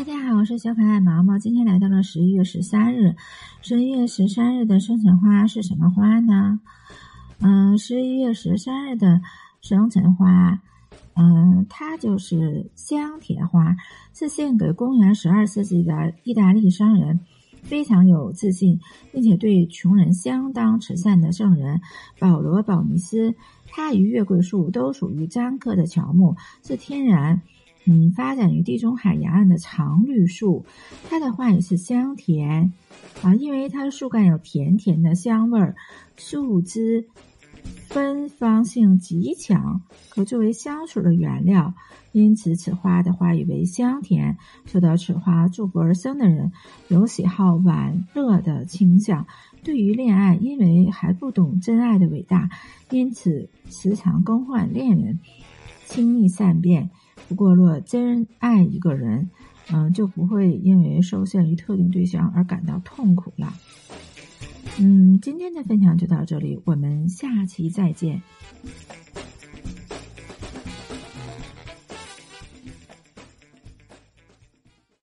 大家好，我是小可爱毛毛。今天来到了十一月十三日，十一月十三日的生辰花是什么花呢？嗯，十一月十三日的生辰花，嗯，它就是香铁花，是献给公元十二世纪的意大利商人，非常有自信，并且对穷人相当慈善的圣人保罗·保尼斯。它与月桂树都属于樟科的乔木，是天然。嗯，发展于地中海沿岸的常绿树，它的花语是香甜啊，因为它的树干有甜甜的香味儿，树枝芬芳性极强，可作为香水的原料，因此此花的花语为香甜。受到此花祝福而生的人，有喜好玩乐的倾向，对于恋爱，因为还不懂真爱的伟大，因此时常更换恋人，轻易善变。不过，若真爱一个人，嗯，就不会因为受限于特定对象而感到痛苦了。嗯，今天的分享就到这里，我们下期再见。